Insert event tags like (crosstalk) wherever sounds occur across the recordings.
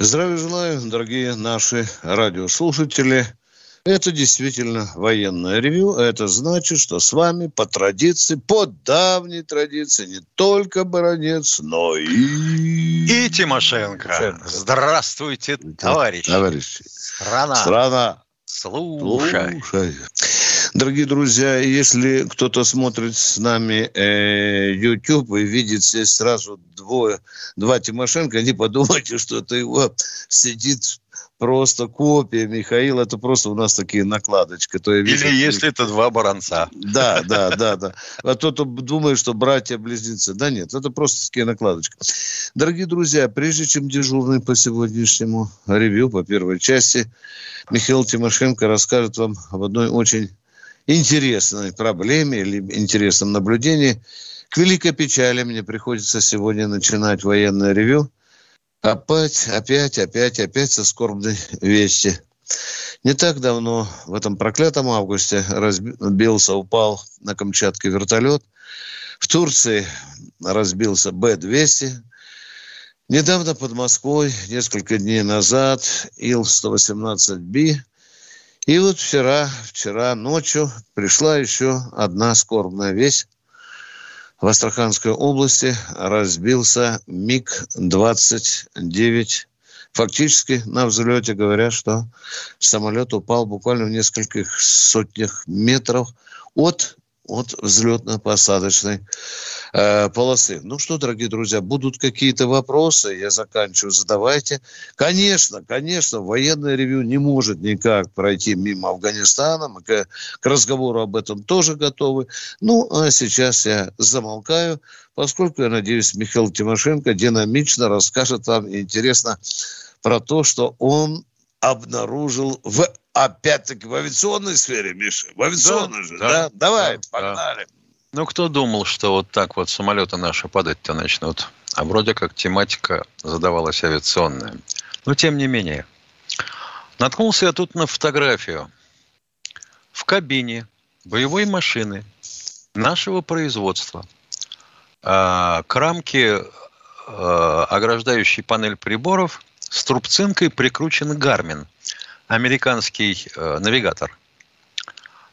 Здравия желаю, дорогие наши радиослушатели. Это действительно военное ревю. Это значит, что с вами по традиции, по давней традиции, не только Баранец, но и... И Тимошенко. Тимошенко. Здравствуйте, товарищи. Товарищи. Страна. Страна. Слушай. Слушай. Дорогие друзья, если кто-то смотрит с нами э, YouTube и видит здесь сразу двое, два Тимошенко, не подумайте, (laughs) что это его сидит просто копия Михаила. Это просто у нас такие накладочки. То я вижу, Или если это два баранца. Да, (laughs) да, да, да. А кто-то думает, что братья-близнецы. Да нет, это просто такие накладочки. Дорогие друзья, прежде чем дежурный по сегодняшнему ревью, по первой части, Михаил Тимошенко расскажет вам об одной очень интересной проблеме или интересном наблюдении. К великой печали мне приходится сегодня начинать военное ревю. Опять, опять, опять, опять со скорбной вести. Не так давно, в этом проклятом августе, разбился, упал на Камчатке вертолет. В Турции разбился Б-200. Недавно под Москвой, несколько дней назад, Ил-118Б и вот вчера, вчера ночью пришла еще одна скорбная весть. В Астраханской области разбился МиГ-29. Фактически на взлете говорят, что самолет упал буквально в нескольких сотнях метров от от взлетно-посадочной э, полосы. Ну что, дорогие друзья, будут какие-то вопросы, я заканчиваю, задавайте. Конечно, конечно, военное ревю не может никак пройти мимо Афганистана, мы к, к разговору об этом тоже готовы. Ну, а сейчас я замолкаю, поскольку, я надеюсь, Михаил Тимошенко динамично расскажет вам интересно про то, что он обнаружил в опять-таки в авиационной сфере, Миша? В авиационной да, же, да? да? Давай, да, погнали. Да. Ну, кто думал, что вот так вот самолеты наши падать-то начнут? А вроде как тематика задавалась авиационная. Но тем не менее. Наткнулся я тут на фотографию. В кабине боевой машины нашего производства а, к рамке, а, ограждающей панель приборов, с трубцинкой прикручен гармин – американский э, навигатор.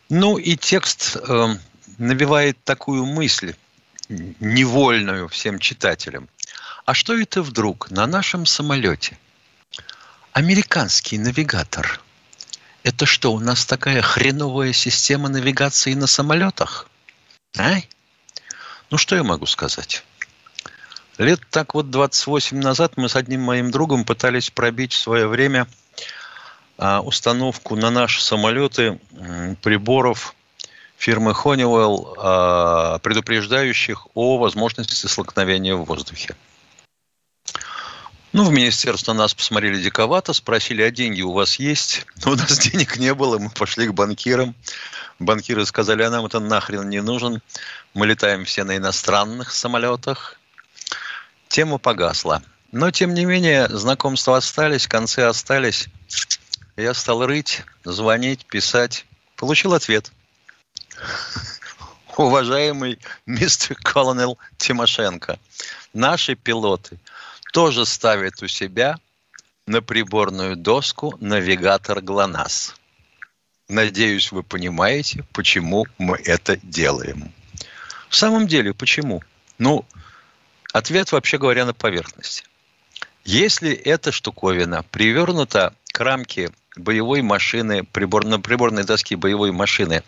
Ну и текст э, набивает такую мысль, невольную всем читателям. А что это вдруг на нашем самолете? Американский навигатор. Это что, у нас такая хреновая система навигации на самолетах? А? Ну, что я могу сказать? Лет так вот 28 назад мы с одним моим другом пытались пробить в свое время – установку на наши самолеты приборов фирмы Honeywell, а, предупреждающих о возможности столкновения в воздухе. Ну, в министерство нас посмотрели диковато, спросили, а деньги у вас есть? Но (laughs) у нас денег не было, мы пошли к банкирам. Банкиры сказали, а нам это нахрен не нужен. Мы летаем все на иностранных самолетах. Тема погасла. Но, тем не менее, знакомства остались, концы остались. Я стал рыть, звонить, писать. Получил ответ. (laughs) Уважаемый мистер Колонел Тимошенко, наши пилоты тоже ставят у себя на приборную доску навигатор ГЛОНАСС. Надеюсь, вы понимаете, почему мы это делаем. В самом деле, почему? Ну, ответ, вообще говоря, на поверхности. Если эта штуковина привернута к рамке боевой машины, прибор, на приборной доске боевой машины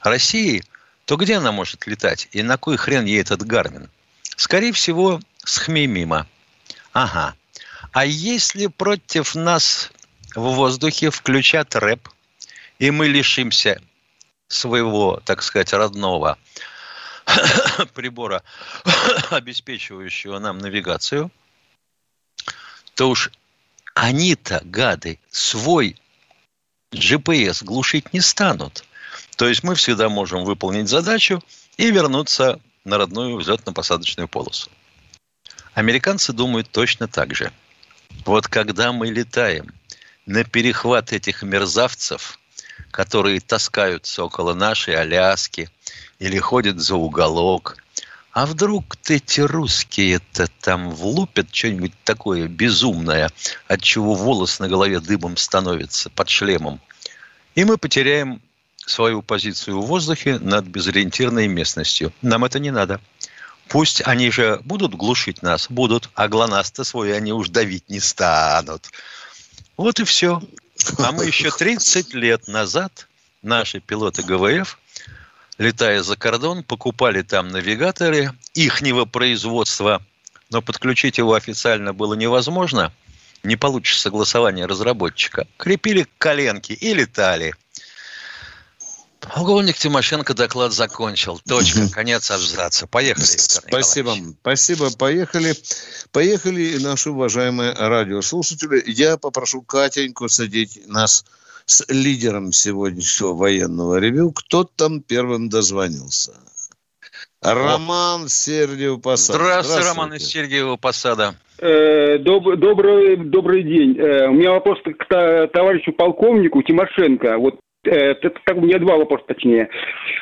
России, то где она может летать? И на кой хрен ей этот Гармин? Скорее всего, с Хмеймима. Ага. А если против нас в воздухе включат рэп, и мы лишимся своего, так сказать, родного (coughs) прибора, (coughs) обеспечивающего нам навигацию, то уж они-то, гады, свой GPS глушить не станут. То есть мы всегда можем выполнить задачу и вернуться на родную взлетно-посадочную полосу. Американцы думают точно так же. Вот когда мы летаем на перехват этих мерзавцев, которые таскаются около нашей Аляски или ходят за уголок, а вдруг эти русские-то там влупят что-нибудь такое безумное, от чего волос на голове дыбом становится под шлемом, и мы потеряем свою позицию в воздухе над безориентированной местностью. Нам это не надо. Пусть они же будут глушить нас, будут, а глонасты свой они уж давить не станут. Вот и все. А мы (laughs) еще 30 лет назад, наши пилоты ГВФ, летая за кордон, покупали там навигаторы ихнего производства, но подключить его официально было невозможно, не получишь согласования разработчика. Крепили коленки и летали – Полковник Тимошенко доклад закончил. Точка. Конец абзаца. Поехали, Спасибо. Спасибо. Поехали. Поехали, наши уважаемые радиослушатели. Я попрошу Катеньку садить нас с лидером сегодняшнего военного ревю. Кто там первым дозвонился? Роман Сергеев Посада. Здравствуйте, Здравствуйте, Роман из Сергеева Посада. Э, добрый, добрый день. Э, у меня вопрос к товарищу полковнику Тимошенко. Вот это как у меня два вопроса, точнее.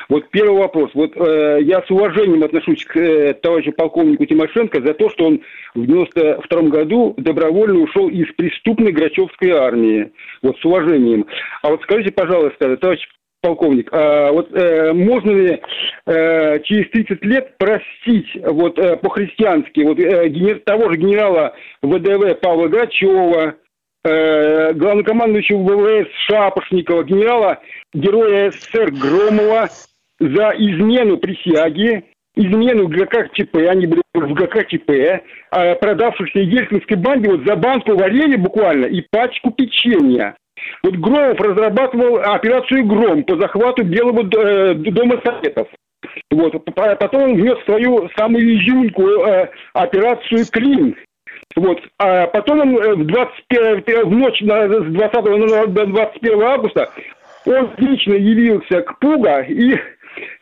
Вот первый вопрос. Вот э, я с уважением отношусь к э, товарищу полковнику Тимошенко за то, что он в 92 году добровольно ушел из преступной Грачевской армии. Вот с уважением. А вот скажите, пожалуйста, товарищ полковник, а вот э, можно ли э, через 30 лет простить вот э, по-христиански вот э, генер, того же генерала ВДВ Павла Грачева, э, главнокомандующего ВВС Шапошникова, генерала героя СССР Громова за измену присяги, измену ГКЧП, они были в ГКЧП, э, продавшихся Ельцинской банде вот за банку варенья буквально и пачку печенья. Вот Громов разрабатывал операцию «Гром» по захвату Белого э, дома Советов. Вот. Потом он внес свою самую изюминку э, операцию «Клин», вот. А потом он э, в, 21, в ночь на, с 20 на 21 августа он лично явился к Пуга и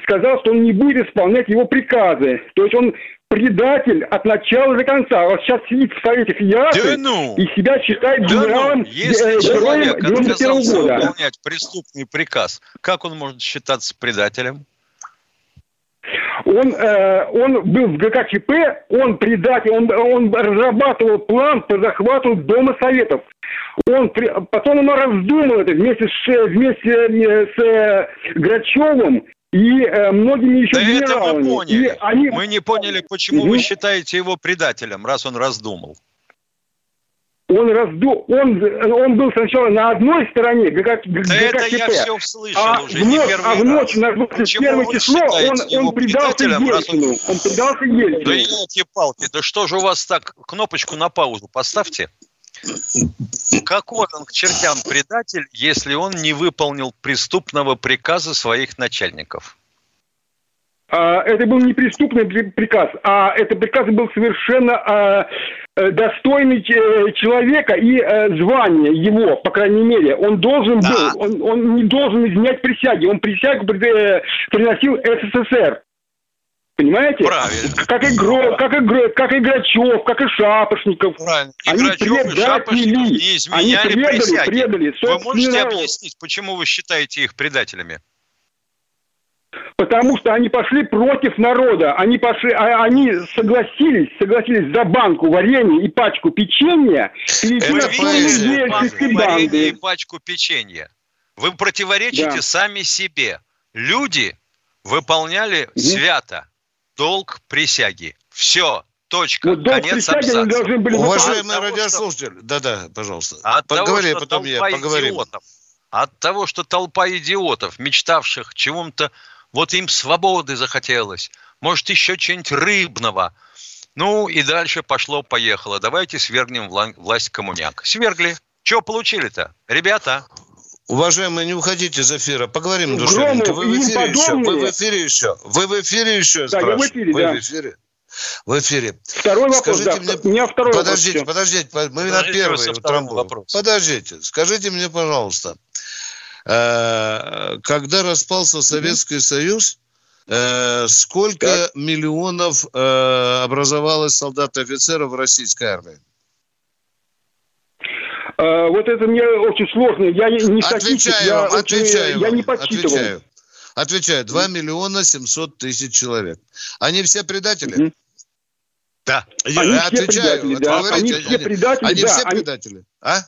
сказал, что он не будет исполнять его приказы. То есть он предатель от начала до конца. Вот сейчас сидит в Совете Федерации да ну, и себя считает да генералом ну, если э, человек отказался года. выполнять преступный приказ, как он может считаться предателем? Он, э, он был в ГКЧП, он предатель, он, он разрабатывал план по захвату Дома Советов. Он, потом он раздумал это вместе с, вместе э, с э, Грачевым и э, многими еще да генералами. Это мы поняли. И они... Мы не поняли, почему угу. вы считаете его предателем, раз он раздумал он разду, он, он был сначала на одной стороне, как, да это я все услышал а уже, в ночь, не а в ночь на 21 число он, он предался Ельцину. Он... предался Ельцину. Да эти палки, да что же у вас так, кнопочку на паузу поставьте. Какой он к чертям предатель, если он не выполнил преступного приказа своих начальников? А, это был не преступный приказ, а это приказ был совершенно а, достойный э, человека и э, звание его, по крайней мере. Он должен был, он, он не должен изменять присяги. Он присягу приносил СССР. Понимаете? Правильно. Как и, Гро, как, и, как и Грачев, как и Шапошников. Правильно. И они Грачев, и Шапошников не изменяли они предали, присяги. Предали вы можете народ. объяснить, почему вы считаете их предателями? Потому что они пошли против народа. Они, пошли, а, они согласились, согласились за банку варенья и пачку печенья перейти на сторону банды. и пачку печенья. Вы противоречите да. сами себе. Люди выполняли угу. свято долг присяги. Все, точка, вот конец абзаца. Должны были Уважаемые радиослушатели, да-да, пожалуйста. От Поговори, того, потом я поговорим. Идиотов, от того, что толпа идиотов, мечтавших чему-то вот им свободы захотелось, может, еще чего-нибудь рыбного. Ну, и дальше пошло-поехало. Давайте свергнем власть коммуняк. Свергли. Что получили-то? Ребята, Уважаемые, не уходите из эфира. Поговорим душевненько. Вы в эфире еще? Вы в эфире еще? Вы в эфире еще? Да, я в эфире, Вы да. в эфире? В эфире. Второй вопрос, скажите да. Мне... У меня второй подождите, вопрос. Подождите, подождите. Мы на первый трамбуем. Подождите. Скажите мне, пожалуйста, когда распался Советский Союз, э, сколько так. миллионов э, образовалось солдат и офицеров в российской армии? Вот это мне очень сложно. Я не отвечаю я, отвечаю я не подсчитывал. Отвечаю. Отвечаю. 2 миллиона 700 тысяч человек. Они все предатели? Угу. Да. Я они отвечаю. Все предатели, да. Говорите, они все предатели, они, да. все предатели. А?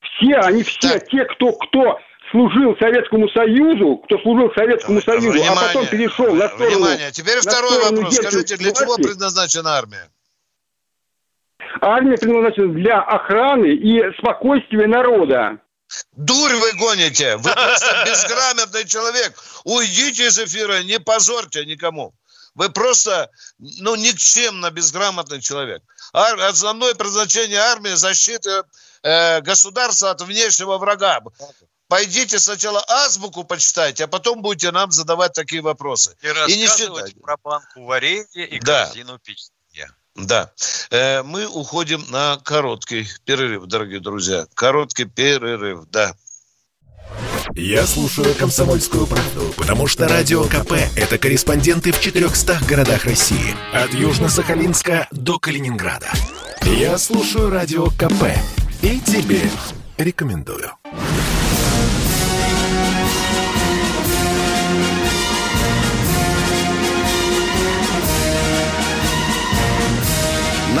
Все, они все, так. те, кто, кто служил Советскому Союзу, кто служил Советскому Союзу, внимание, а потом перешел на сторону... Внимание, теперь второй вопрос. Скажите, для власти, чего предназначена армия? Армия предназначена для охраны и спокойствия народа. Дурь вы гоните! Вы просто (laughs) безграмотный человек. Уйдите из эфира, не позорьте никому. Вы просто, ну, никчемно безграмотный человек. Ар- основное предназначение армии – защита э, государства от внешнего врага. Пойдите сначала азбуку почитайте, а потом будете нам задавать такие вопросы. И, и не считайте. про банку варенья и да. корзину печенья. Да. Э, мы уходим на короткий перерыв, дорогие друзья. Короткий перерыв, да. Я слушаю «Комсомольскую правду», потому что «Радио КП» — это корреспонденты в 400 городах России. От Южно-Сахалинска до Калининграда. Я слушаю «Радио КП» и тебе рекомендую.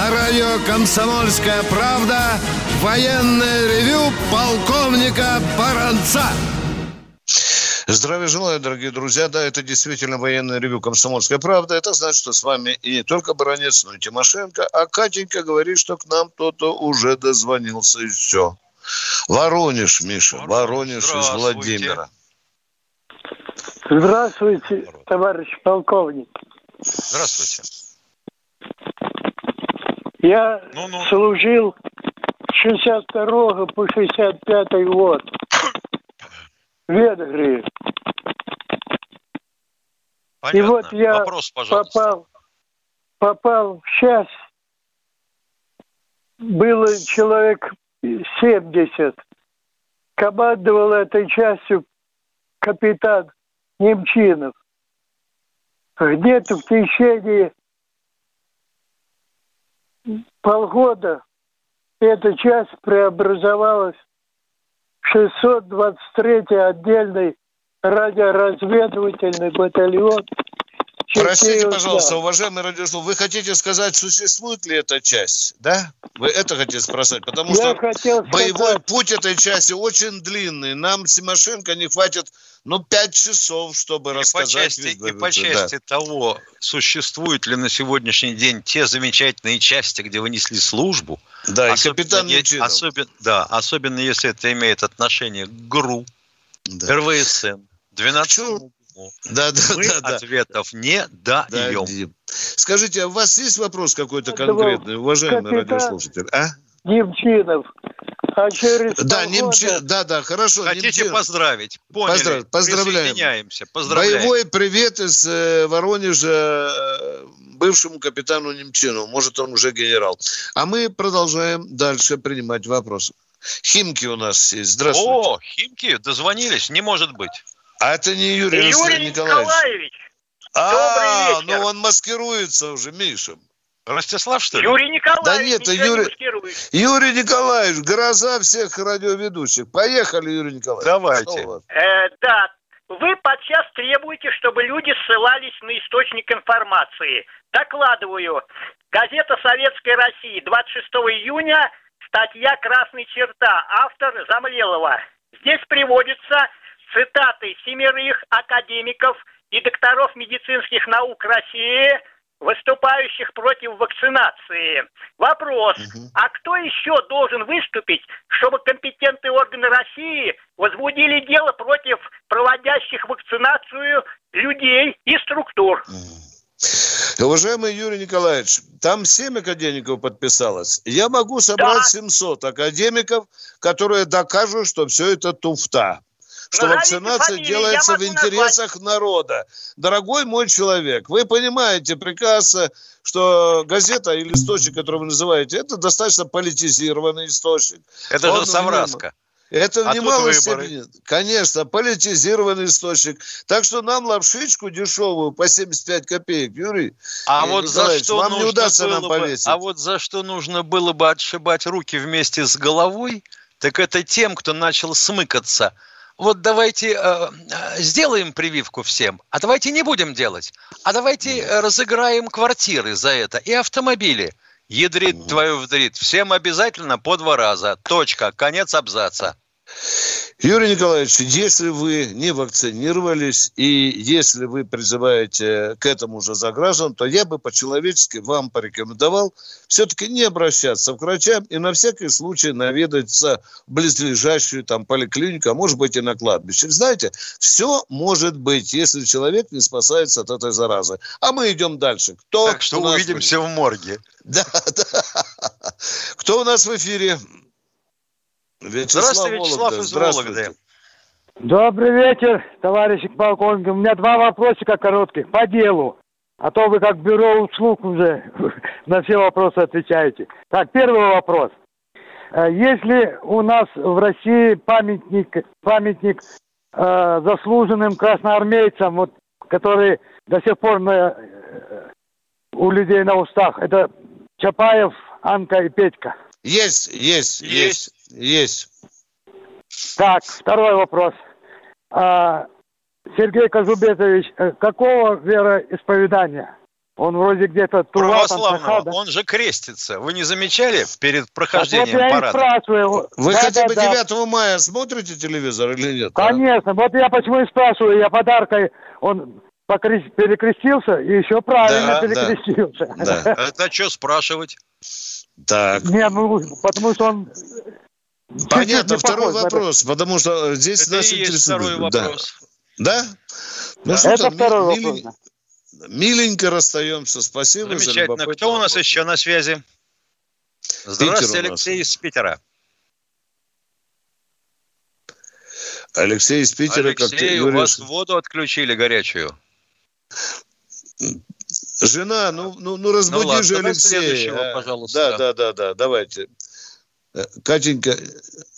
На радио «Комсомольская правда» военное ревю полковника Баранца. Здравия желаю, дорогие друзья. Да, это действительно военное ревю «Комсомольская правда». Это значит, что с вами и не только Баранец, но и Тимошенко. А Катенька говорит, что к нам кто-то уже дозвонился, и все. Воронеж, Миша, Воронеж из Владимира. Здравствуйте, товарищ полковник. Здравствуйте. Я ну, ну. служил с 62 по 65 год в Венгрии. Понятно. И вот я Вопрос, попал, попал в часть. Было человек 70. Командовал этой частью капитан Немчинов. Где-то в течение полгода эта часть преобразовалась в 623-й отдельный радиоразведывательный батальон. Простите, пожалуйста, уважаемый радиослушатель, вы хотите сказать, существует ли эта часть, да? Вы это хотите спросить? Потому Я что боевой сказать... путь этой части очень длинный. Нам Тимошенко не хватит ну, пять часов, чтобы и рассказать. По части, и по части да. того, существуют ли на сегодняшний день те замечательные части, где вы несли службу. Да, особенно, и капитан особенно, Да, особенно если это имеет отношение к ГРУ, да. РВСН, 12 да, да, Мы да, ответов да. не даем. Да, Скажите, а у вас есть вопрос какой-то конкретный, уважаемый капитан... радиослушатель? А? Немчинов. А через да, немчи... да, да, хорошо. Хотите Немчинов. поздравить? Поняли. Поздрав... Поздравляем. Присоединяемся. Поздравляем. Боевой привет из э, Воронежа э, бывшему капитану Немчину. Может, он уже генерал. А мы продолжаем дальше принимать вопросы. Химки у нас есть. Здравствуйте. О, Химки, дозвонились. Не может быть. А это не Юрий, Юрий Николаевич. Николаевич. А, ну он маскируется уже, Миша. Ростислав, что ли? Юрий Николаевич. Да нет, Юрий, не Юрий Николаевич, гроза всех радиоведущих. Поехали, Юрий Николаевич. Давайте. Э, да, вы подчас требуете, чтобы люди ссылались на источник информации. Докладываю. Газета «Советская Россия», 26 июня, статья «Красная черта», автор Замлелова. Здесь приводится цитаты семерых академиков и докторов медицинских наук России, выступающих против вакцинации. Вопрос, угу. а кто еще должен выступить, чтобы компетентные органы России возбудили дело против проводящих вакцинацию людей и структур? Уважаемый Юрий Николаевич, там 7 академиков подписалось. Я могу собрать да. 700 академиков, которые докажут, что все это туфта что Назовите вакцинация фамилии, делается в интересах назвать. народа. Дорогой мой человек, вы понимаете прекрасно, что газета или источник, который вы называете, это достаточно политизированный источник. Это Он, же Совраска. Это в А немалой выборы. степени, конечно, политизированный источник. Так что нам лапшичку дешевую по 75 копеек, Юрий. А Э, вот за что вам не нужно удастся было нам бы, повесить. а вот за что нужно было бы отшибать руки вместе с головой, так это тем, кто начал смыкаться. Вот давайте э, э, сделаем прививку всем, а давайте не будем делать. А давайте э, разыграем квартиры за это и автомобили. Ядрит твою вдрит. Всем обязательно по два раза. Точка. Конец абзаца. Юрий Николаевич, если вы не вакцинировались и если вы призываете к этому же за граждан, то я бы по-человечески вам порекомендовал все-таки не обращаться к врачам и на всякий случай наведаться в близлежащую там поликлинику, а может быть и на кладбище. Знаете, все может быть, если человек не спасается от этой заразы. А мы идем дальше. Кто Так что увидимся в морге. Да, (laughs) да. Кто у нас в эфире? Вячеслав Здравствуйте, Вячеслав Вологда. из Здравствуйте. Вологды. Добрый вечер, товарищи полковники. У меня два вопросика коротких по делу. А то вы как бюро услуг уже (laughs) на все вопросы отвечаете. Так, первый вопрос. Э, Если у нас в России памятник, памятник э, заслуженным красноармейцам, вот, которые до сих пор на, э, у людей на устах, это Чапаев, Анка и Петька. Есть, есть, есть, есть. Так, второй вопрос. А, Сергей Казубетович, э, какого вероисповедания? Он вроде где-то там, Православного. Сахада. Он же крестится. Вы не замечали перед Так вот прохождением я и парада? спрашиваю. Вы Да, хотя да, бы да. 9 мая смотрите телевизор или нет? а? Конечно, вот я почему и спрашиваю. Я подаркой, он покрес- перекрестился и еще правильно Да, да. перекрестился. Да. Это что спрашивать? Так. Не, ну, потому что он... Понятно, второй похож на это. вопрос, потому что здесь Это и нас есть интересует. второй Да. вопрос. Да? Ну что Это там, второй ми- вопрос. милен- Миленько расстаемся. Спасибо за Замечательно. любопытный Кто у нас вопрос. еще на связи? Здравствуйте. Алексей из Питера. Алексей из Питера, как ты Алексей, у говоришь. вас воду отключили горячую. Жена, ну, ну, ну разбуди ладно, же Алексея. следующего, а. пожалуйста. Да, да, да, да, давайте. Э, Катенька,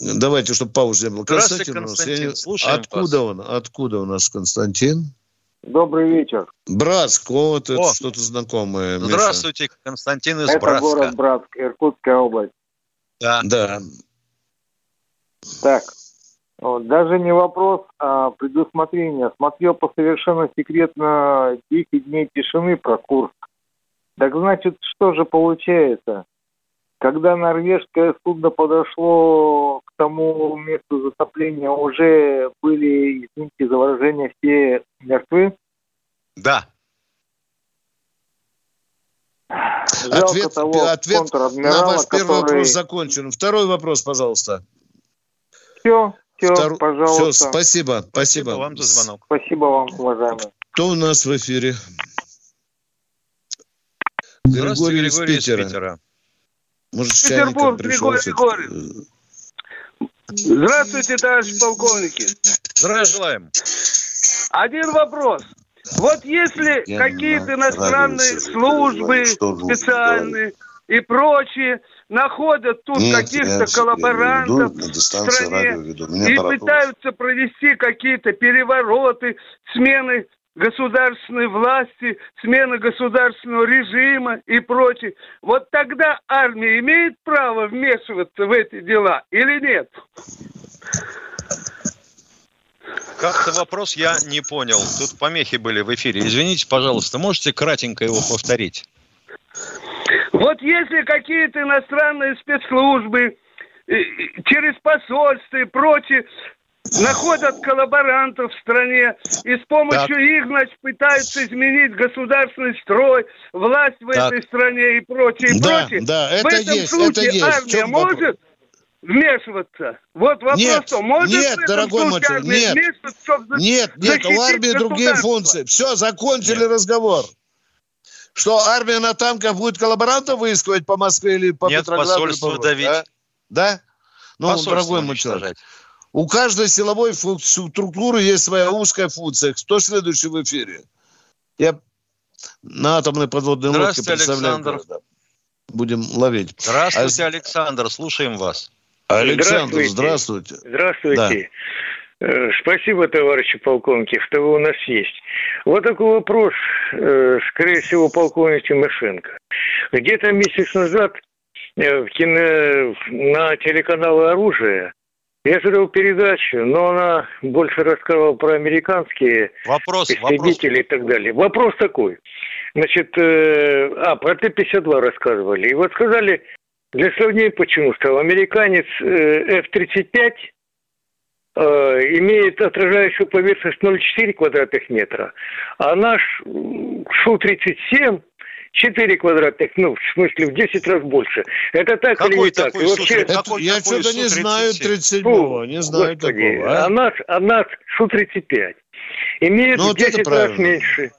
давайте, чтобы паузы не было. Нас, Константин, я не- слушаем Откуда он? Откуда у нас Константин? Добрый вечер. Братск, вот это О. что-то знакомое. Миша. Здравствуйте, Константин из Это Братска. город Братск, Иркутская область. Да. Да. Так, вот, даже не вопрос, а предусмотрение. Смотрел по совершенно секретно 10 дней тишины про Курск. Так значит, что же получается? Когда норвежское судно подошло к тому месту затопления, уже были, извините за выражение, все мертвы? Да. Жалко Ответ, того ответ на ваш первый который... вопрос закончен. Второй вопрос, пожалуйста. Все, все, Втор- пожалуйста. Всё, спасибо, спасибо. вам за звонок. Спасибо вам, уважаемые. Кто у нас в эфире? Здравствуйте, Григорий из Григорий из Питера. Может, Петербург. Григорий всё-таки? Здравствуйте, товарищи полковники. Здравия желаем. Один вопрос. Вот если Я какие-то иностранные службы специальные и прочие находят тут Нет, каких-то коллаборантов веду, в стране и пытаются провести какие-то перевороты, смены государственной власти, смена государственного режима и прочее. Вот тогда армия имеет право вмешиваться в эти дела или нет? Как-то вопрос я не понял. Тут помехи были в эфире. Извините, пожалуйста, можете кратенько его повторить? Вот если какие-то иностранные спецслужбы э, э, через посольство и прочее находят коллаборантов в стране и с помощью их, значит, пытаются изменить государственный строй, власть в Так. этой стране и прочее, и Да, прочее. да, в это этом есть, случае это есть. В армия вопрос? может вмешиваться? Вот вопрос, Нет, что может нет, в этом дорогой случае мальчик, армия нет. вмешиваться, чтобы Нет, нет, у армии другие функции. Все, закончили разговор. Что, армия на танках будет коллаборантов выискивать по Москве или по Нет, Петрограду? посольство или по- давить. Да? Да? Ну, Посольство дорогой мой человек. У каждой силовой структуры есть своя узкая функция. Кто следующий в эфире? Я на атомной подводной лодке Здравствуйте, представляю. Александр. города. Будем ловить. Здравствуйте, А- Александр. Слушаем вас. Александр, здравствуйте. Здравствуйте. Да. Э, спасибо, товарищи полковники, что вы у нас есть. Вот такой вопрос, э, скорее всего, полковник Тимошенко. Где-то месяц назад э, в кино, на телеканале «Оружие» я смотрел передачу, но она больше рассказывала про американские вопрос, истребители вопрос. и так далее. Вопрос такой. Значит, а, про Т-52 рассказывали. И вот сказали, для сравнения почему, что американец F-35 э, имеет отражающую поверхность 0,4 квадратных метра, а наш Шу-37 4 квадратных, ну, в смысле, в 10 раз больше. Это так какой или не так? И вообще... Это, какой, я что-то не знаю 37-го, не знаю Господи, такого. А, а наш, а наш Шу-35 имеет ну, в 10 раз меньше.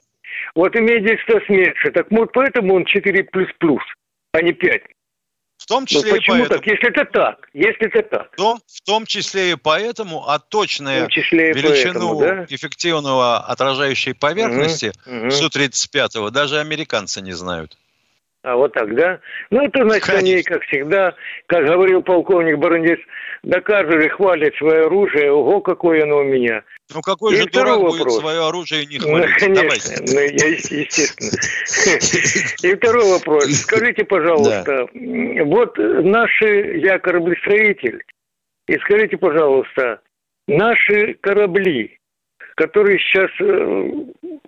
Вот имеет 10 раз меньше. Так вот поэтому он 4 плюс-плюс, а не 5. В том ну, числе ну, почему и поэтому. так? Если это так, если это так. В том, в том числе и поэтому, а точная величину поэтому, да? эффективного отражающей поверхности угу, угу. Су-35 даже американцы не знают. А вот так, да? Ну, это, значит, Конечно. они, как всегда, как говорил полковник Барандис, да каждый хвалит свое оружие, ого, какое оно у меня. Ну какой и же дурак вопрос. будет свое оружие не хвалить? Ну, конечно, ну, я, естественно. И второй вопрос. Скажите, пожалуйста, вот наши, я кораблестроитель, и скажите, пожалуйста, наши корабли, которые сейчас э,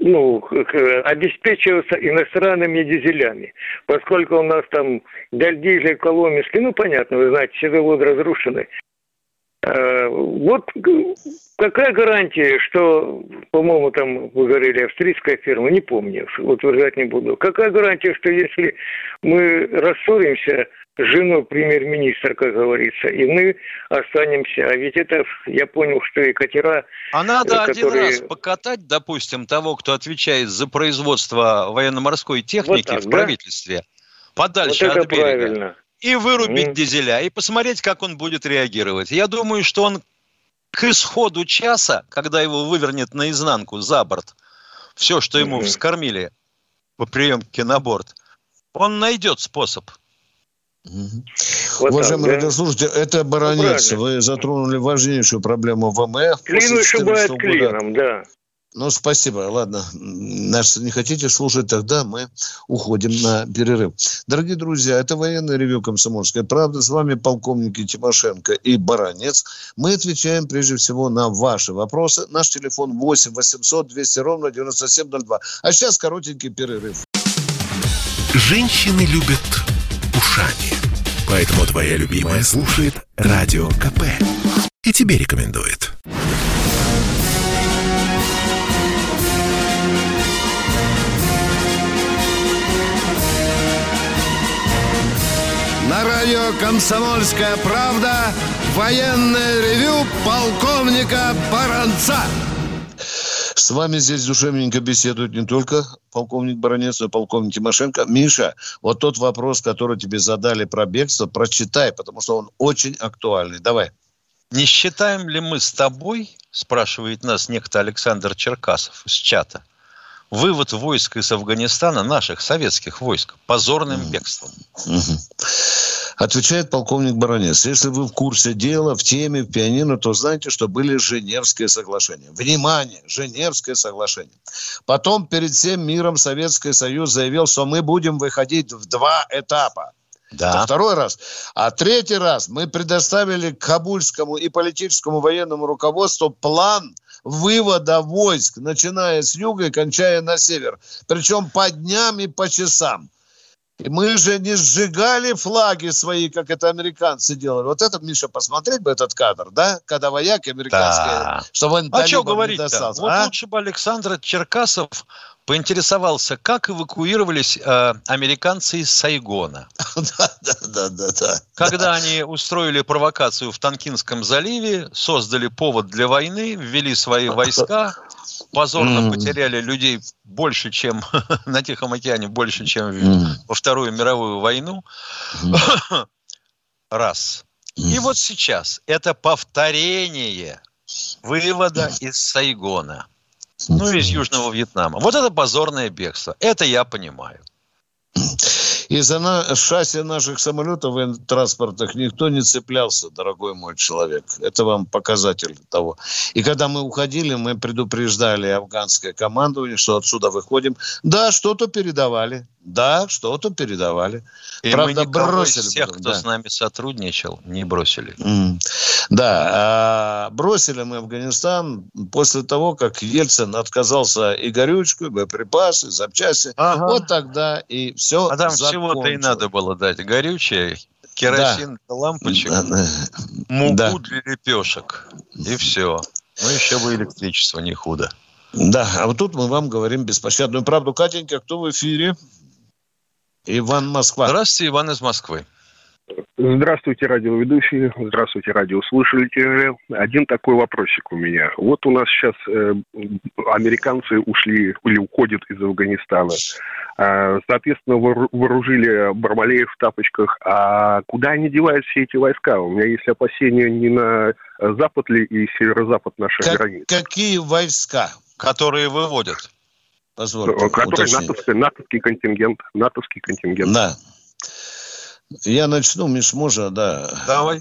ну, обеспечиваются иностранными дизелями, поскольку у нас там дизель коломенский, ну, понятно, вы знаете, все заводы разрушены. Э, вот какая гарантия, что, по-моему, там вы говорили, австрийская фирма, не помню, утверждать не буду. Какая гарантия, что если мы рассоримся с женой премьер-министра, как говорится, и мы останемся. А ведь это, я понял, что и катера... А надо которые... один раз покатать, допустим, того, кто отвечает за производство военно-морской техники вот так, в правительстве, да? подальше вот от берега. Правильно и вырубить mm. дизеля, и посмотреть, как он будет реагировать. Я думаю, что он к исходу часа, когда его вывернет наизнанку за борт, все, что ему mm-hmm. вскормили по приемке на борт, он найдет способ. Вот Уважаемые так, радиослушатели, да? это баронец. Ну, Вы затронули важнейшую проблему ВМФ. Клин вышибает клином, да. Ну, спасибо. Ладно, наш не хотите слушать, тогда мы уходим на перерыв. Дорогие друзья, это военное ревю «Комсомольская правда». С вами полковники Тимошенко и Баранец. Мы отвечаем прежде всего на ваши вопросы. Наш телефон 8 800 200 ровно 9702. А сейчас коротенький перерыв. Женщины любят ушами. Поэтому твоя любимая слушает Радио КП. И тебе рекомендует. Радио «Комсомольская правда» военное ревю полковника Баранца. С вами здесь душевненько беседует не только полковник Баранец, но и полковник Тимошенко. Миша, вот тот вопрос, который тебе задали про бегство, прочитай, потому что он очень актуальный. Давай. Не считаем ли мы с тобой, спрашивает нас некто Александр Черкасов из чата, вывод войск из Афганистана, наших советских войск, позорным бегством? Отвечает полковник Баранец. Если вы в курсе дела, в теме, в пианино, то знаете, что были Женевские соглашения. Внимание! Женевское соглашение. Потом перед всем миром Советский Союз заявил, что мы будем выходить в два этапа. Да. Это второй раз. А третий раз мы предоставили кабульскому и политическому военному руководству план вывода войск, начиная с юга и кончая на север. Причем по дням и по часам. И мы же не сжигали флаги свои, как это американцы делали. Вот это, Миша, посмотреть бы этот кадр, да? Когда вояки американские, да. чтобы он А что говорить Вот а? лучше бы Александр Черкасов поинтересовался, как эвакуировались э, американцы из Сайгона. (laughs) Да, да, да, да. Когда они устроили провокацию в Танкинском заливе, создали повод для войны, ввели свои войска, (laughs) позорно потеряли людей больше, чем (laughs) на Тихом океане, больше, чем во Вторую мировую войну. (coughs) Раз. И вот сейчас это повторение вывода из Сайгона. Ну, из Южного Вьетнама. Вот это позорное бегство. Это я понимаю. И за на, шасси наших самолетов транспортных никто не цеплялся, дорогой мой человек. Это вам показатель того. И когда мы уходили, мы предупреждали афганское командование, что отсюда выходим. Да, что-то передавали. Да, что-то передавали. И Правда, мы бросили. Из тех, кто да. с нами сотрудничал, не бросили. Mm. Да, а, бросили мы Афганистан после того, как Ельцин отказался и горючку, и боеприпасы, и запчасти. Ага. Вот тогда и все А там всего-то и надо было дать горючее, керосин да. лампочек, да. муку да. для лепешек. И все. Ну, еще бы электричество не худо. Да, а вот тут мы вам говорим беспощадную правду. Катенька, кто в эфире? Иван Москва. Здравствуйте, Иван из Москвы. Здравствуйте, радиоведущие, здравствуйте, радиослушатели. Один такой вопросик у меня. Вот у нас сейчас э, американцы ушли или уходят из Афганистана. Э, соответственно, вооружили Бармалеев в тапочках. А куда они девают все эти войска? У меня есть опасения не на запад ли и северо-запад нашей как, границы. Какие войска? Которые выводят. Позвольте Который натовский, натовский контингент. Натовский контингент. Да. Я начну, Миш, можно, да. Давай.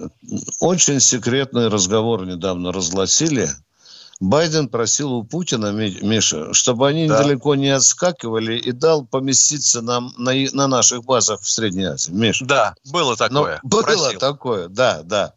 Очень секретный разговор недавно разгласили. Байден просил у Путина, Миша, чтобы они да. далеко не отскакивали и дал поместиться нам на, на наших базах в Средней Азии. Миша. Да, было такое. Но было просил. такое, да, да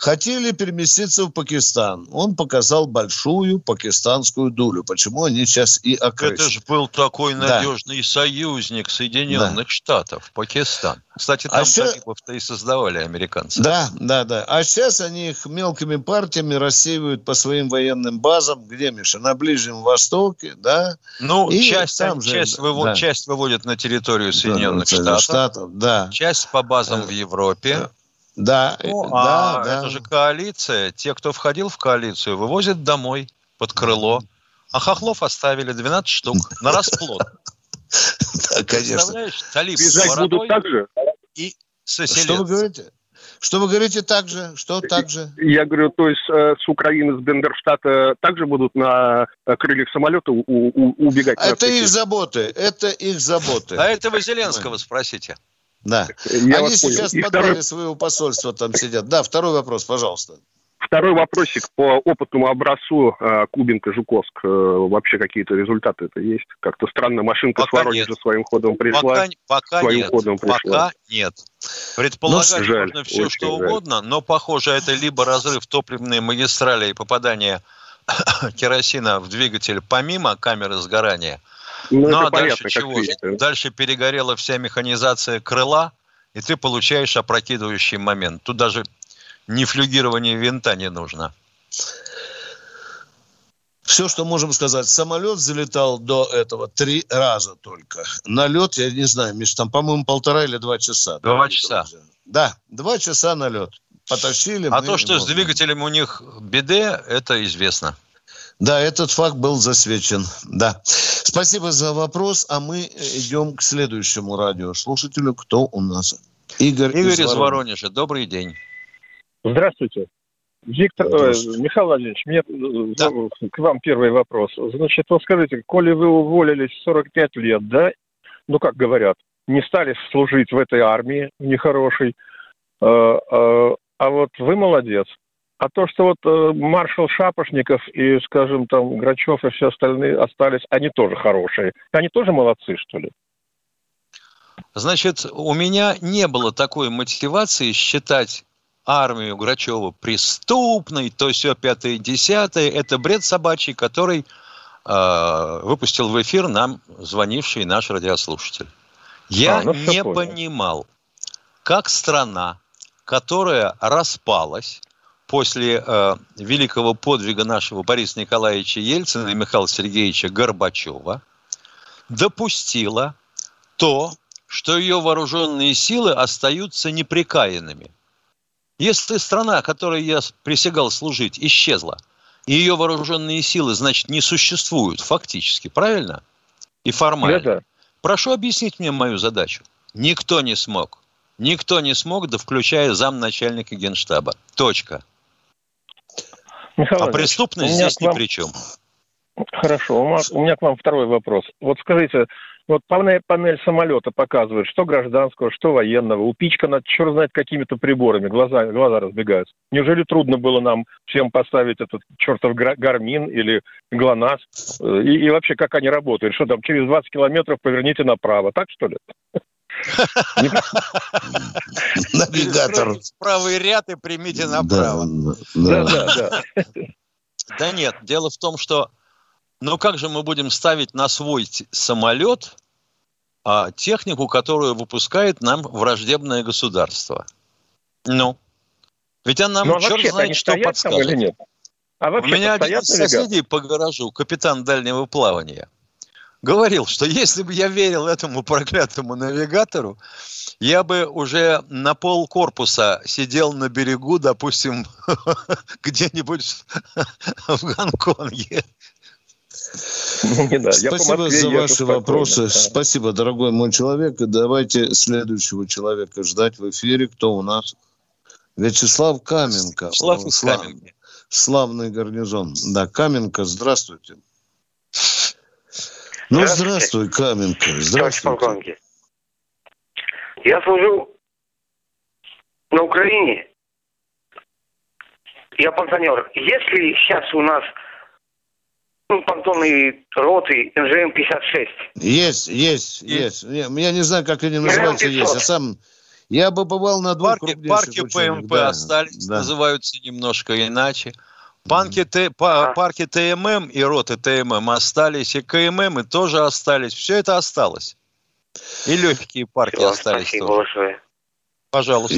хотели переместиться в Пакистан. Он показал большую пакистанскую дулю. Почему они сейчас и окрестили. Это же был такой надежный да. союзник Соединенных да. Штатов, Пакистан. Кстати, а там а талибов-то и создавали американцы. Да, да, да. А сейчас они их мелкими партиями рассеивают по своим военным базам. Где, Миша? На Ближнем Востоке, да? Ну, и часть, там же, часть, вывод, да. часть выводят на территорию Соединенных да, Штатов. Штатов. Да. Часть по базам в Европе. Да, ну, да, а да. Это же коалиция. Те, кто входил в коалицию, вывозят домой под крыло. А хохлов оставили 12 штук на (laughs) расплод. Да, конечно. Представляешь, талиб с будут так же? и Что вы говорите? Что вы говорите так же? Что так же? Я говорю, то есть э, с Украины, с Бендерштата также будут на э, крыльях самолета у, у, убегать? Это их заботы, это их заботы. А это вы Зеленского спросите. Да. Я Они сейчас в подвале второй... своего посольства там сидят. Да, второй вопрос, пожалуйста. Второй вопросик по опытному образцу э, Кубинка-Жуковск. Э, вообще какие-то результаты это есть? Как-то странно, машинка пока с Воронежа своим ходом пришла. Пока, пока своим нет. Ходом пришла. Пока нет. Предполагать ну, жаль, можно все, что жаль. угодно, но, похоже, это либо разрыв топливной магистрали и попадание (coughs) керосина в двигатель помимо камеры сгорания – ну, ну а дальше чего? Видите. Дальше перегорела вся механизация крыла, и ты получаешь опрокидывающий момент. Тут даже не флюгирование винта не нужно. Все, что можем сказать. Самолет залетал до этого три раза только. На лед, я не знаю, Миш, там, по-моему, полтора или два часа. Два часа. Да, два часа на лед. Потащили. А то, что с двигателем у них беде, это известно. Да, этот факт был засвечен. Да. Спасибо за вопрос, а мы идем к следующему радиослушателю. Кто у нас? Игорь, Игорь из, из Воронежа. Добрый день. Здравствуйте. Виктор, э, Михаил Владимирович, мне э, да. к вам первый вопрос. Значит, вот скажите, коли вы уволились в 45 лет, да, ну, как говорят, не стали служить в этой армии нехорошей, э, э, а вот вы молодец. А то, что вот э, маршал Шапошников и, скажем, там Грачев и все остальные остались, они тоже хорошие. Они тоже молодцы, что ли? Значит, у меня не было такой мотивации считать армию Грачева преступной, то все пятое, десятое. Это бред собачий, который э, выпустил в эфир нам звонивший наш радиослушатель. Я а, ну, не понял. понимал, как страна, которая распалась, после э, великого подвига нашего Бориса Николаевича Ельцина и Михаила Сергеевича Горбачева допустила то, что ее вооруженные силы остаются неприкаянными. Если страна, которой я присягал служить, исчезла, и ее вооруженные силы, значит, не существуют фактически, правильно? И формально. Это... Прошу объяснить мне мою задачу. Никто не смог. Никто не смог, да включая замначальника генштаба. Точка. Михаил а преступность здесь вам... ни при чем. Хорошо. У меня к вам второй вопрос. Вот скажите, вот панель, панель самолета показывает, что гражданского, что военного. Упичкана, черт знает, какими-то приборами. Глаза, глаза разбегаются. Неужели трудно было нам всем поставить этот чертов гармин или ГЛОНАСС? И, и вообще, как они работают? Что там, через 20 километров поверните направо. Так, что ли? (laughs) Навигатор. Правый ряд и примите направо. Да, да, да. Да нет, дело в том, что ну как же мы будем ставить на свой самолет а, технику, которую выпускает нам враждебное государство? Ну, ведь она нам ну, а черт знает, что подскажет. Или нет? А У меня один из соседей по гаражу, капитан дальнего плавания, говорил, что если бы я верил этому (laughs) проклятому навигатору, я бы уже на пол корпуса сидел на берегу, допустим, (laughs) где-нибудь (laughs) в Гонконге. Ну, не да. Спасибо за ваши вопросы. Да. Спасибо, дорогой мой человек. давайте следующего человека ждать в эфире. Кто у нас? Вячеслав Каменко. Вячеслав Слав... Каменко. Славный гарнизон. Да, Каменко, здравствуйте. Ну, здравствуй, Каменко. Здравствуйте. Я служил на Украине. Я пансионер. Если сейчас у нас ну, понтонные роты НЖМ-56. Есть, есть, есть. Я не знаю, как они называются, есть. Я сам... Я бы бывал на двух Парки, парки ПМП да, остались, да. называются немножко иначе. Панки, Т, па, парки ТММ и роты ТММ остались, и КММ и тоже остались. Все это осталось. И легкие парки Все, остались спасибо тоже. Большое. Пожалуйста.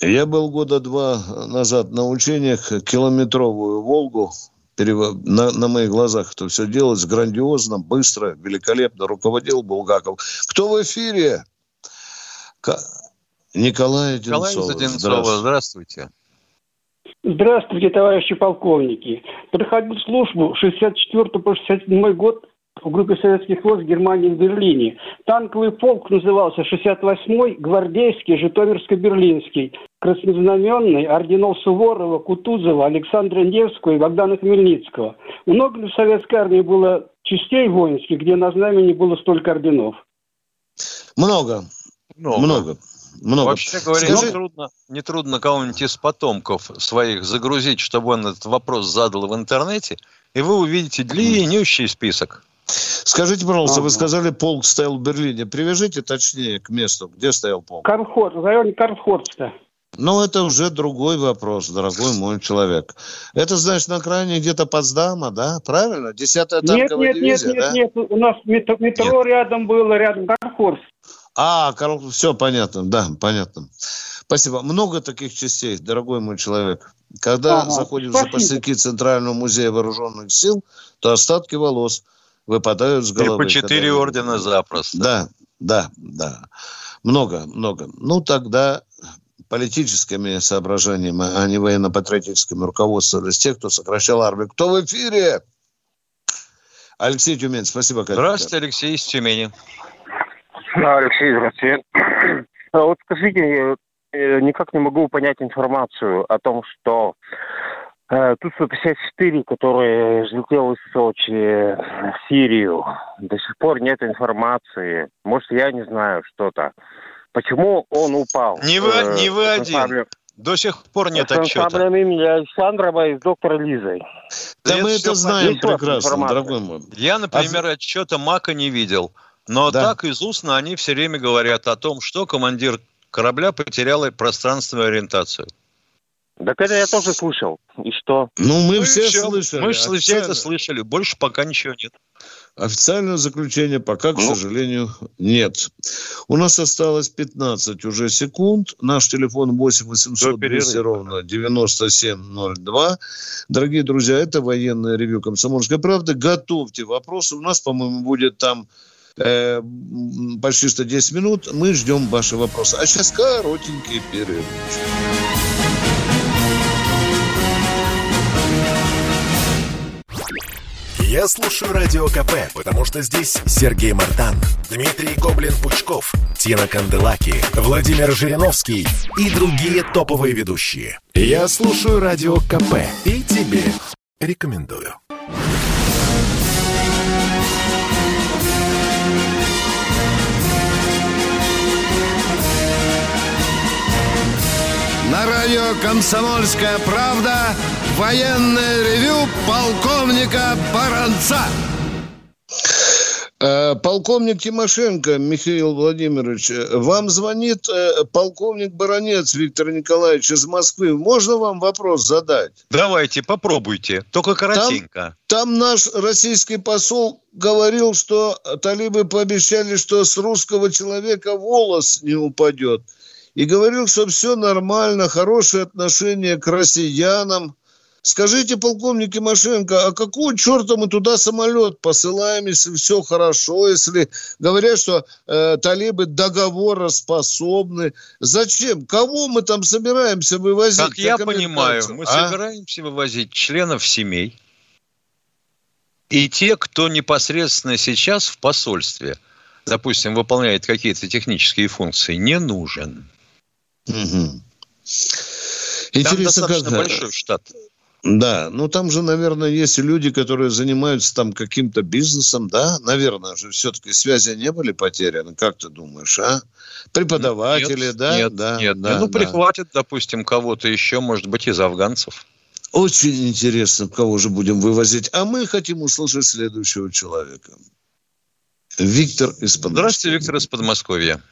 Я, я был года два назад на учениях километровую «Волгу» на, на моих глазах это все делалось грандиозно, быстро, великолепно. Руководил Булгаков. Кто в эфире? К... Николай Одинцов. Николай Одинцова, здравствуйте. Здравствуйте, товарищи полковники. Проходил службу 64 по 67 год в группе советских войск Германии в Берлине. Танковый полк назывался 68-й, гвардейский, Житомирско-Берлинский, краснознаменный, орденов Суворова, Кутузова, Александра Невского и Богдана Хмельницкого. Много ли в советской армии было частей воинских, где на знамени было столько орденов? Много. Много. Много. Много. Вообще говоря, Скажи... нетрудно, нетрудно кого-нибудь из потомков своих загрузить, чтобы он этот вопрос задал в интернете, и вы увидите длиннющий список. Скажите, пожалуйста, вы сказали, полк стоял в Берлине. Привяжите точнее к месту, где стоял полк. Карфорд, в районе Карфорста. Ну, это уже другой вопрос, дорогой мой человек. Это, значит, на крайне где-то Потсдама, да? Правильно? Десятая танковая нет, нет, дивизия, нет, да? Нет, нет, у нас метро, метро нет. рядом было, рядом Карфорст. А, Карл, все понятно, да, понятно. Спасибо. Много таких частей, дорогой мой человек. Когда ага, заходим в запасники Центрального музея вооруженных сил, то остатки волос – выпадают с головы. И по четыре когда... ордена запросто. Да, да, да. Много, много. Ну, тогда политическими соображениями, а не военно-патриотическими руководствовались те, кто сокращал армию. Кто в эфире? Алексей Тюмень, спасибо. Катя. Здравствуйте, Алексей из Тюмени. Алексей, здравствуйте. (clears throat) А вот скажите, э, никак не могу понять информацию о том, что Э, Ту-154, который взлетел из Сочи в Сирию, до сих пор нет информации. Может, я не знаю что-то. Почему он упал? Не вы, э, не вы один. До сих пор нет с отчета. имени Александрова и с доктором Лизой. Да, мы это знаем прекрасно, дорогой мой. Я, например, а... отчета МАКа не видел. Но да. так из устно они все время говорят о том, что командир корабля потерял пространственную ориентацию. Так это я тоже слышал. И что? Ну, мы ну все, все слышали. Мы Официально... все это слышали. Больше пока ничего нет. Официального заключения пока, к ну. сожалению, нет. У нас осталось 15 уже секунд. Наш телефон 8 800 200 ровно 9702. Дорогие друзья, это военное ревю «Комсомольской правды». Готовьте вопросы. У нас, по-моему, будет там э, почти что 10 минут. Мы ждем ваши вопросы. А сейчас коротенький перерыв. Я слушаю Радио КП, потому что здесь Сергей Мартан, Дмитрий Гоблин-Пучков, Тина Канделаки, Владимир Жириновский и другие топовые ведущие. Я слушаю Радио КП и тебе рекомендую. «Комсомольская правда» военное ревю полковника Баранца. Э, полковник Тимошенко Михаил Владимирович, э, вам звонит э, полковник Баранец Виктор Николаевич из Москвы. Можно вам вопрос задать? Давайте, попробуйте, только коротенько. Там, там наш российский посол говорил, что талибы пообещали, что с русского человека волос не упадет. И говорил, что все нормально, хорошее отношение к россиянам – Скажите, полковник Тимошенко, а какого черта мы туда самолет посылаем, если все хорошо, если говорят, что э, талибы договороспособны? Зачем? Кого мы там собираемся вывозить? Как я понимаю, мы а? собираемся вывозить членов семей и те, кто непосредственно сейчас в посольстве, допустим, выполняет какие-то технические функции, не нужен. Угу. Интересно, Там достаточно как... большой штат. Да, ну там же, наверное, есть люди, которые занимаются там каким-то бизнесом, да? Наверное же все-таки связи не были потеряны, как ты думаешь, а? Преподаватели, нет, да? Нет, да, нет, да, ну да. прихватит, допустим, кого-то еще, может быть, из афганцев. Очень интересно, кого же будем вывозить. А мы хотим услышать следующего человека. Виктор из Подмосковья. Здравствуйте, Виктор из Подмосковья.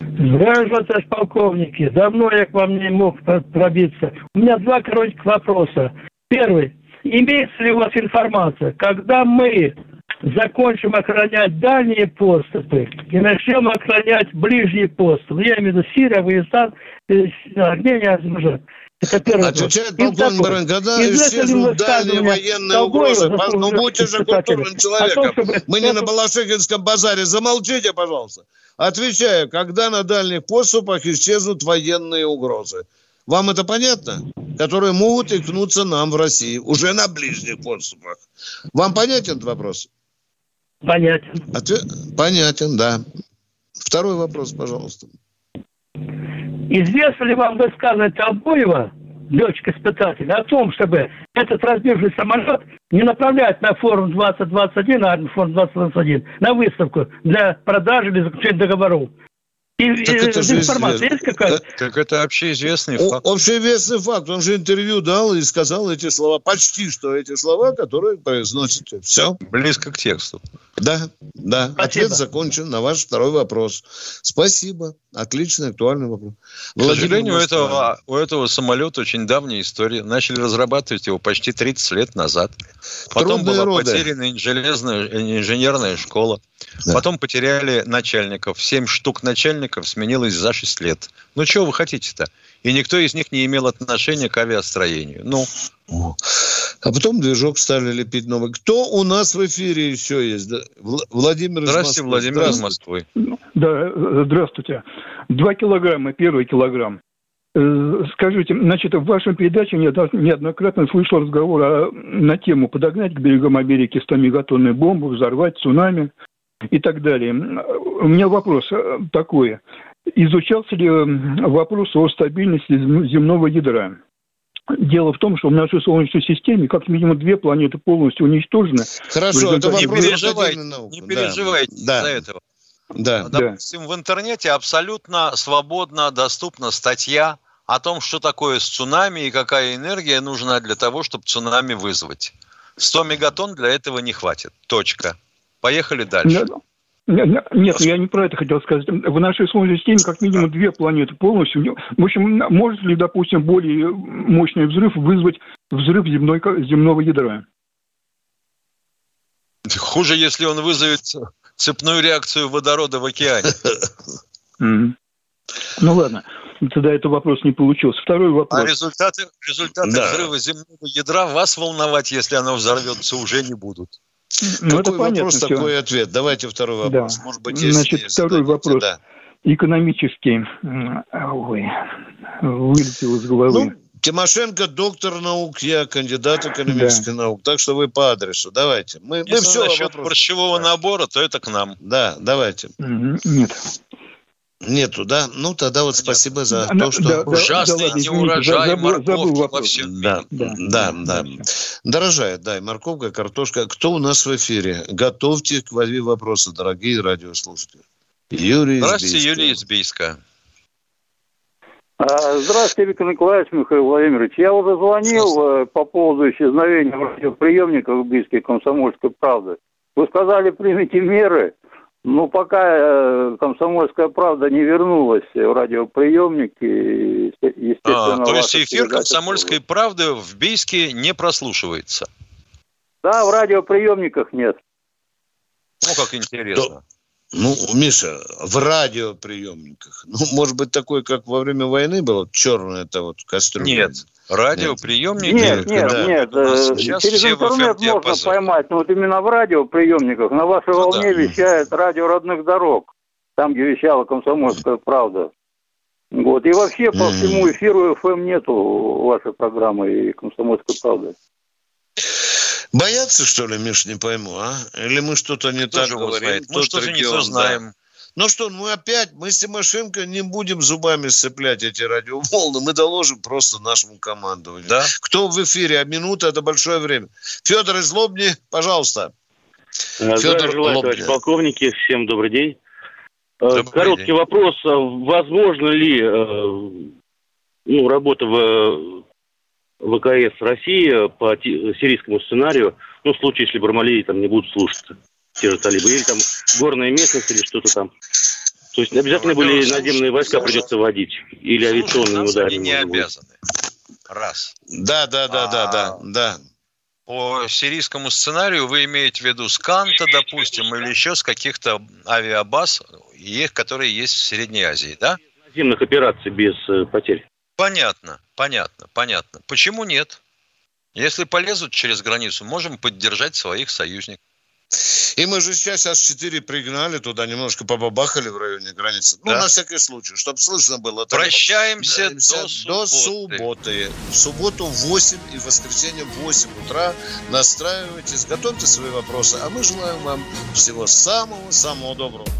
Здравствуйте, товарищ полковники. Давно я к вам не мог пробиться. У меня два коротких вопроса. Первый. Имеется ли у вас информация, когда мы закончим охранять дальние поступы и начнем охранять ближние поступы, я имею в виду Сирия, Афганистан, Армения, Азербайджан. Это первый Отвечает полковник Баран, когда исчезнут дальние военные угрозы? Ну, будьте же культурным человеком. Том, Мы не на Балашихинском базаре. Замолчите, пожалуйста. Отвечаю, когда на дальних поступах исчезнут военные угрозы. Вам это понятно? Которые могут икнуться нам в России, уже на ближних поступах. Вам понятен этот вопрос? Понятен. Ответ... Понятен, да. Второй вопрос, пожалуйста. Известно ли вам высказывание Толбоева, летчик-испытатель, о том, чтобы этот разбивший самолет не направлять на форум 2021, армию форум 2021, на выставку для продажи или заключения договоров. И, так это же информация есть какая-то? Так это общеизвестный факт. Общеизвестный факт. Он же интервью дал и сказал эти слова. Почти что эти слова, которые произносите. Все. Близко к тексту. Да, да. Спасибо. Ответ закончен на ваш второй вопрос. Спасибо. Отличный, актуальный вопрос. К сожалению, у этого, у этого самолета очень давняя история. Начали разрабатывать его почти 30 лет назад. Потом Трудные была роды. потеряна железная инженерная школа. Да. Потом потеряли начальников. Семь штук начальников сменилось за 6 лет. Ну, чего вы хотите-то? И никто из них не имел отношения к авиастроению. Ну, а потом движок стали лепить новый. Кто у нас в эфире еще есть? Владимир Здравствуйте, из Москвы. Владимир из Москвы. Да, здравствуйте. Два килограмма, первый килограмм. Э, скажите, значит, в вашем передаче неоднократно слышал разговор о, на тему подогнать к берегам Америки 100 мегатонные бомбы, взорвать цунами и так далее. У меня вопрос э, такой. Изучался ли вопрос о стабильности земного ядра? Дело в том, что в нашей Солнечной системе как минимум две планеты полностью уничтожены. Хорошо, это вопрос не переживайте, не переживайте да. из-за этого. Да. Допустим, да. в интернете абсолютно свободно доступна статья о том, что такое с цунами и какая энергия нужна для того, чтобы цунами вызвать. 100 мегатонн для этого не хватит. Точка. Поехали дальше. Нет, я не про это хотел сказать. В нашей Солнечной системе как минимум две планеты полностью. В общем, может ли, допустим, более мощный взрыв вызвать взрыв земной, земного ядра? Хуже, если он вызовет цепную реакцию водорода в океане. (laughs) Ну ладно, тогда этот вопрос не получился. Второй вопрос. А результаты, результаты да. взрыва земного ядра вас волновать, если оно взорвется, уже не будут. Ну, Какой это понятно, вопрос, все. такой ответ. Давайте второй вопрос. Да. Может быть, есть Значит, второй задайте, вопрос. Да. Экономический. Ой, вылетел из головы. Ну, Тимошенко доктор наук, я кандидат экономических да. наук. Так что вы по адресу. Давайте. Мы, Если мы все насчет борщевого да. набора, то это к нам. Да, давайте. Нет. Нету, да? Ну, тогда вот спасибо за Она, то, что... Да, Ужасный да, неурожай забыл, забыл во всем да, да, да, да. Дорожает, да, и морковка, картошка. Кто у нас в эфире? Готовьте к воде вопросы, дорогие радиослушатели. Юрий Здравствуйте, Юрий из Бийска. А, здравствуйте, Виктор Николаевич, Михаил Владимирович. Я уже звонил э, по поводу исчезновения радиоприемников в близкой комсомольской правды. Вы сказали, примите меры. Ну, пока э, комсомольская правда не вернулась в радиоприемники, естественно... А, то есть эфир комсомольской правды в Бийске не прослушивается? Да, в радиоприемниках нет. Ну, как интересно. Ну, Миша, в радиоприемниках. Ну, может быть, такой, как во время войны было, черное это вот кастрюля. Нет, радиоприемники. Нет, нет, да. нет. Э, Сейчас Через интернет можно поймать, но вот именно в радиоприемниках на вашей ну, волне да. вещает радио родных дорог, там, где вещала комсомольская правда. Вот. И вообще по всему эфиру FM нету вашей программы и комсомольской правды. Боятся, что ли, Миш, не пойму, а? Или мы что-то не Кто так говорим? Мы что-то не то знаем. Ну что, мы опять, мы с Тимошенко не будем зубами сцеплять эти радиоволны, мы доложим просто нашему командованию. Да? Кто в эфире, а минута – это большое время. Федор из Лобни, пожалуйста. Федор желаю, Лобни. товарищ полковники, всем добрый день. Э, добрый Короткий день. вопрос. А возможно ли э, ну, работа в ВКС России по сирийскому сценарию, ну, в случае, если Бармалеи там не будут слушаться, те же талибы, или там горная местность, или что-то там. То есть обязательно были наземные войска придется вводить, или авиационные удары. Они не обязаны. Раз. Да, да, да, да, да, да. По сирийскому сценарию вы имеете в виду с Канта, допустим, или еще с каких-то авиабаз, их, которые есть в Средней Азии, да? Наземных операций без э, потерь. Понятно, понятно, понятно. Почему нет? Если полезут через границу, можем поддержать своих союзников. И мы же сейчас С-4 пригнали туда, немножко побабахали в районе границы. Ну, да. на всякий случай, чтобы слышно было. Прощаемся до, до субботы. субботы. В субботу в 8 и в воскресенье в 8 утра настраивайтесь, готовьте свои вопросы. А мы желаем вам всего самого-самого доброго.